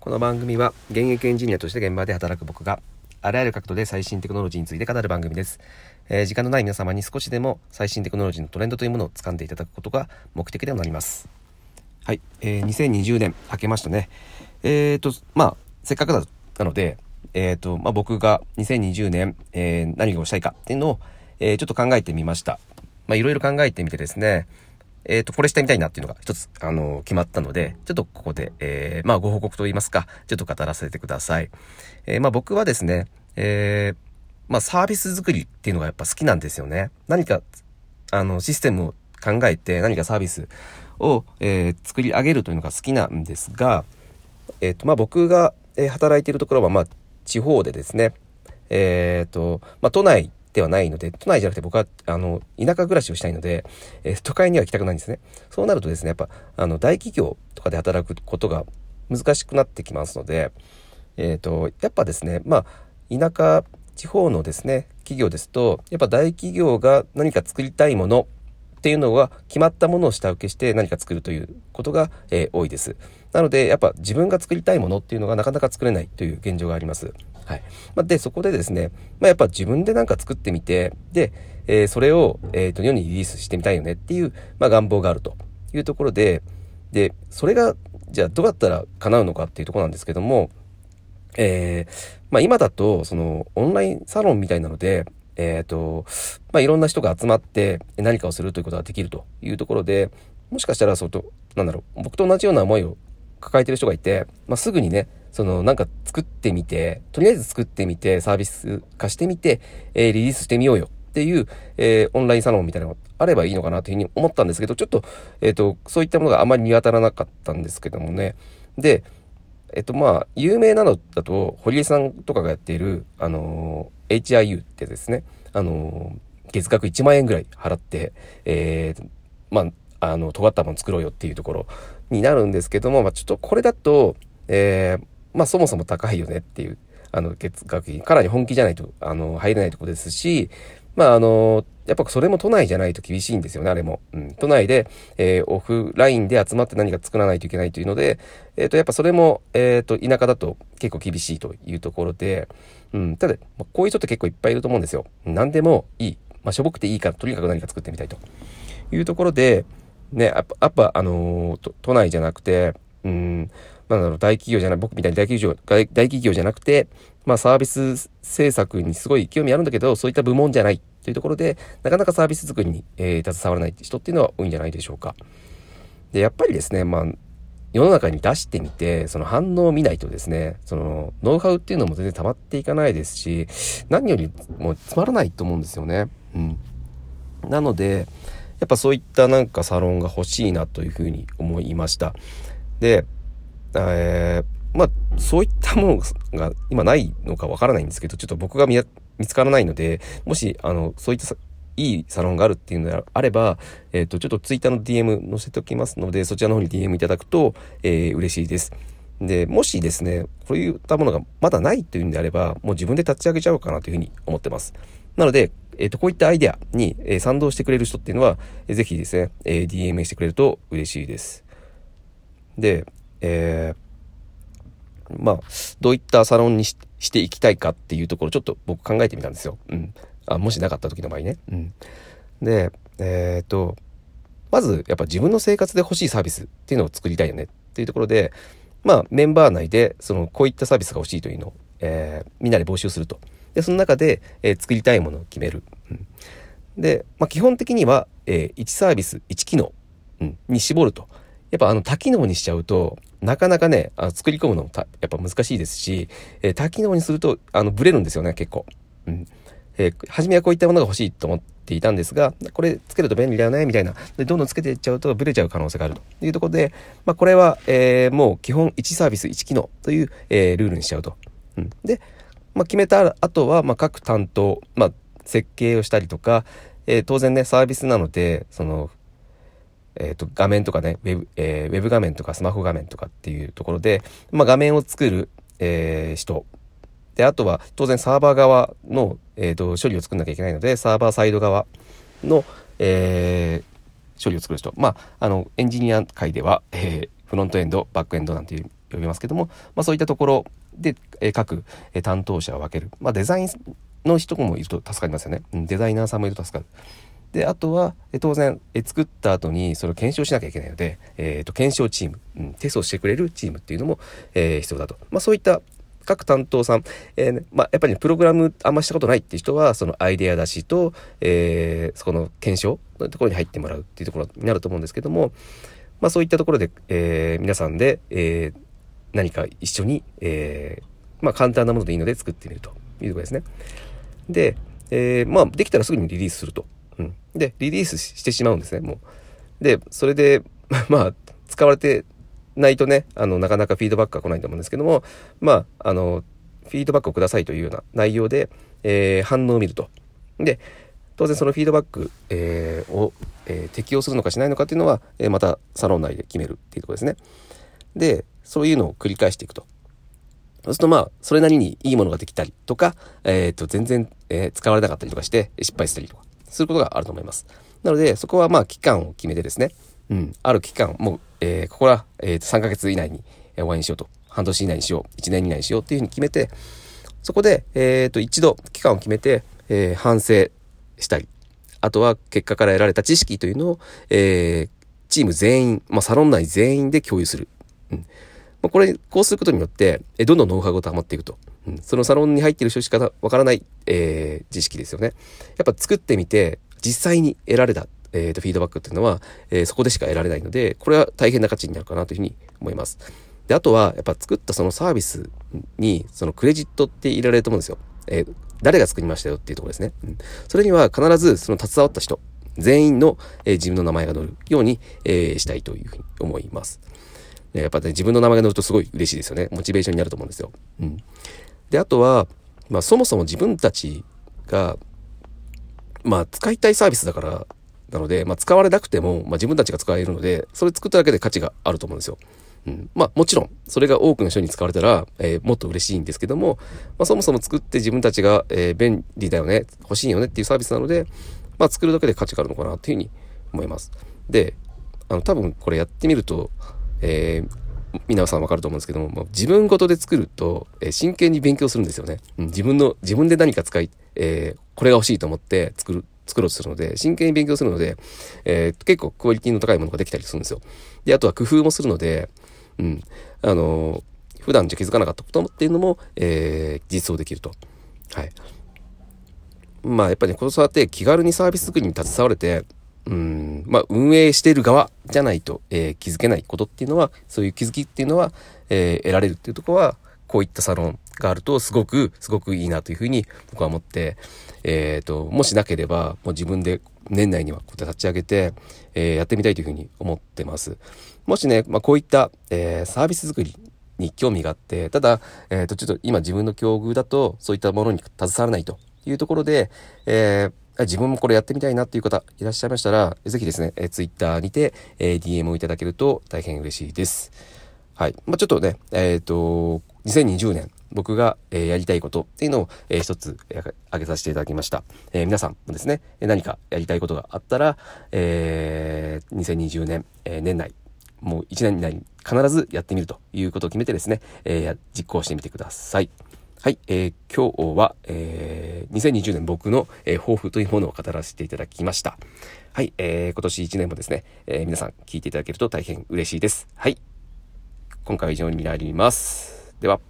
この番組は現役エンジニアとして現場で働く僕があらゆる角度で最新テクノロジーについて語る番組です。えー、時間のない皆様に少しでも最新テクノロジーのトレンドというものを掴んでいただくことが目的でもなります。はい、えー、2020年明けましたね。えーと、まあ、せっかくだなので、えーと、まあ僕が2020年、えー、何をしたいかっていうのを、えー、ちょっと考えてみました。まあいろいろ考えてみてですね、えっ、ー、と、これしてみたいなっていうのが一つ、あの、決まったので、ちょっとここで、えー、まあ、ご報告と言いますか、ちょっと語らせてください。えー、まあ、僕はですね、えー、まあ、サービス作りっていうのがやっぱ好きなんですよね。何か、あの、システムを考えて何かサービスを、えー、作り上げるというのが好きなんですが、えっ、ー、と、まあ、僕が、えー、働いているところは、まあ、地方でですね、えっ、ー、と、まあ、都内ではないので、都内じゃなくて僕は、あの、田舎暮らしをしたいので、えー、都会には行きたくないんですね。そうなるとですね、やっぱ、あの、大企業とかで働くことが難しくなってきますので、えっ、ー、と、やっぱですね、まあ、田舎、地方のですね、企業ですと、やっぱ大企業が何か作りたいものっていうのは決まったものを下請けして何か作るということが、えー、多いです。なので、やっぱ自分が作りたいものっていうのがなかなか作れないという現状があります。はい。まあ、で、そこでですね、まあ、やっぱ自分でなんか作ってみて、で、えー、それを、えっ、ー、と、世にリリースしてみたいよねっていう、まあ、願望があるというところで、で、それが、じゃあどうやったら叶うのかっていうとこなんですけども、えー、まあ、今だと、その、オンラインサロンみたいなので、えっ、ー、と、まあ、いろんな人が集まって何かをするということができるというところで、もしかしたら、そうと、なんだろう、僕と同じような思いを抱えてる人がいて、まあ、すぐにね、そのなんか作ってみて、とりあえず作ってみて、サービス化してみて、えー、リリースしてみようよっていう、えー、オンラインサロンみたいなのがあればいいのかなというふうに思ったんですけど、ちょっと、えっ、ー、と、そういったものがあまり見当たらなかったんですけどもね。で、えっとまあ、有名なのだと、堀江さんとかがやっている、あの HIU ってですね、あの月額1万円ぐらい払って、えー、まあ、あの、尖ったもの作ろうよっていうところになるんですけども、まあ、ちょっとこれだと、えー、まあそもそも高いよねっていう、あの、月額費、かなり本気じゃないと、あの、入れないとこですし、まああの、やっぱそれも都内じゃないと厳しいんですよね、あれも。うん、都内で、えー、オフラインで集まって何か作らないといけないというので、えっ、ー、と、やっぱそれも、えっ、ー、と、田舎だと結構厳しいというところで、うん、ただ、ま、こういう人って結構いっぱいいると思うんですよ。何でもいい。まあ、しょぼくていいから、とにかく何か作ってみたいというところで、ね、やっぱ、やっぱあの都内じゃなくて、うん、なんだろう、大企業じゃない、僕みたいに大企業、大企業じゃなくて、まあサービス制作にすごい興味あるんだけど、そういった部門じゃないというところで、なかなかサービス作りに、えー、携わらない人っていうのは多いんじゃないでしょうか。で、やっぱりですね、まあ、世の中に出してみて、その反応を見ないとですね、その、ノウハウっていうのも全然溜まっていかないですし、何よりもつまらないと思うんですよね。うん。なので、やっぱそういったなんかサロンが欲しいなというふうに思いました。で、えー、まあ、そういったものが今ないのかわからないんですけど、ちょっと僕が見つからないので、もし、あの、そういったいいサロンがあるっていうのであれば、えっ、ー、と、ちょっとツイッターの DM 載せておきますので、そちらの方に DM いただくと、えー、嬉しいです。で、もしですね、こういったものがまだないというんであれば、もう自分で立ち上げちゃおうかなというふうに思ってます。なので、えっ、ー、と、こういったアイデアに、えー、賛同してくれる人っていうのは、えー、ぜひですね、えー、DM してくれると嬉しいです。で、えー、まあ、どういったサロンにしていきたいかっていうところ、ちょっと僕考えてみたんですよ。うん。あ、もしなかった時の場合ね。うん。で、えっ、ー、と、まず、やっぱ自分の生活で欲しいサービスっていうのを作りたいよねっていうところで、まあ、メンバー内で、その、こういったサービスが欲しいというのを、えー、みんなで募集すると。で、その中で、えー、作りたいものを決める。うん、で、まあ、基本的には、えー、1サービス、1機能、うん、に絞ると。やっぱあの多機能にしちゃうと、なかなかね、あ作り込むのもやっぱ難しいですし、えー、多機能にすると、あの、ブレるんですよね、結構。うん。えー、初めはこういったものが欲しいと思っていたんですが、これつけると便利だよね、みたいな。で、どんどんつけていっちゃうとブレちゃう可能性があるというところで、まあ、これは、えー、もう基本1サービス1機能という、えー、ルールにしちゃうと。うん。で、まあ、決めた後は、まあ、各担当、まあ、設計をしたりとか、えー、当然ね、サービスなので、その、えっ、ー、と、画面とかね、ウェブ、えー、ウェブ画面とかスマホ画面とかっていうところで、まあ、画面を作る、えー、人。で、あとは、当然サーバー側の、えっ、と、処理を作んなきゃいけないので、サーバーサイド側の、え処理を作る人。まあ、あの、エンジニア界では、えフロントエンド、バックエンドなんていう呼びますけども、まあ、そういったところで、え各、え担当者を分ける。まあ、デザインの人もいると助かりますよね。うん、デザイナーさんもいると助かる。で、あとは、え当然、え作った後にそれを検証しなきゃいけないので、え、ー、と、検証チーム、うん、テストしてくれるチームっていうのも、えー、必要だと。まあ、そういった各担当さん、えー、まあ、やっぱり、ね、プログラムあんましたことないっていう人は、そのアイデア出しと、えー、そこの検証のところに入ってもらうっていうところになると思うんですけども、まあ、そういったところで、え、皆さんで、え、何か一緒に、え、まあ、簡単なものでいいので作ってみるというところですね。で、え、まあ、できたらすぐにリリースすると。うん。で、リリースしてしまうんですね、もう。で、それで、まあ、使われてないとね、あの、なかなかフィードバックが来ないと思うんですけども、まあ、あの、フィードバックをくださいというような内容で、えー、反応を見ると。で、当然そのフィードバック、えー、を、えー、適用するのかしないのかっていうのは、えまたサロン内で決めるっていうとこですね。で、そういうのを繰り返していくと。そうするとまあ、それなりにいいものができたりとか、えっ、と、全然、え使われなかったりとかして失敗したりとか、することがあると思います。なので、そこはまあ、期間を決めてですね、うん、ある期間、もう、えー、ここは、えー、と3ヶ月以内に終わりにしようと。半年以内にしよう。1年以内にしようっていうふうに決めて、そこで、えっ、ー、と、一度期間を決めて、えー、反省したり、あとは結果から得られた知識というのを、えー、チーム全員、まあ、サロン内全員で共有する。うん。まあ、これ、こうすることによって、えどんどんノウハウが溜まっていくと。そのサロンに入ってる人しかわからない、えー、知識ですよね。やっぱ作ってみて、実際に得られたえー、とフィードバックっていうのは、えー、そこでしか得られないので、これは大変な価値になるかなというふうに思います。で、あとは、やっぱ作ったそのサービスに、そのクレジットって入れられると思うんですよ。えー、誰が作りましたよっていうところですね。うん、それには必ずその携わった人、全員の、えー、自分の名前が載るように、えー、したいというふうに思います。やっぱね、自分の名前が載るとすごい嬉しいですよね。モチベーションになると思うんですよ。うん。で、あとは、まあ、そもそも自分たちが、まあ、使いたいサービスだからなので、まあ、使われなくても、まあ、自分たちが使えるので、それ作っただけで価値があると思うんですよ。うん、まあもちろん、それが多くの人に使われたら、えー、もっと嬉しいんですけども、まあ、そもそも作って自分たちが、えー、便利だよね、欲しいよねっていうサービスなので、まあ作るだけで価値があるのかなっていうふうに思います。で、あの多分これやってみると、えー、皆さんわかると思うんですけども、まあ、自分ごとで作ると、えー、真剣に勉強するんですよね。うん、自分の、自分で何か使い、えー、これが欲しいと思って作る作ろうとするので、真剣に勉強するので、えー、結構クオリティの高いものができたりするんですよ。で、あとは工夫もするので、うん、あのー、普段じゃ気づかなかったことっていうのも、えー、実装できると。はい。まあ、やっぱりね、子育て気軽にサービス作りに携われて、うん、まあ、運営している側じゃないと、えー、気づけないことっていうのは、そういう気づきっていうのは、えー、得られるっていうところは、こういったサロンがあると、すごく、すごくいいなというふうに僕は思って、えっ、ー、と、もしなければ、もう自分で年内にはこうやって立ち上げて、えー、やってみたいというふうに思ってます。もしね、まあ、こういった、えー、サービス作りに興味があって、ただ、えっ、と、ちょっと今自分の境遇だと、そういったものに携わらないというところで、え自分もこれやってみたいなっていう方いらっしゃいましたら、ぜひですね、えー、Twitter にて、え DM をいただけると大変嬉しいです。はい。まあ、ちょっとね、えっ、と、2020年、僕が、えー、やりたいことっていうのを、えー、一つ、挙げさせていただきました。えー、皆さんもですね、何かやりたいことがあったら、えー、2020年、えー、年内、もう1年以内に必ずやってみるということを決めてですね、えー、実行してみてください。はい、えー、今日は、えー、2020年僕の、えー、抱負というものを語らせていただきました。はい、えー、今年1年もですね、えー、皆さん聞いていただけると大変嬉しいです。はい、今回は以上になります。では。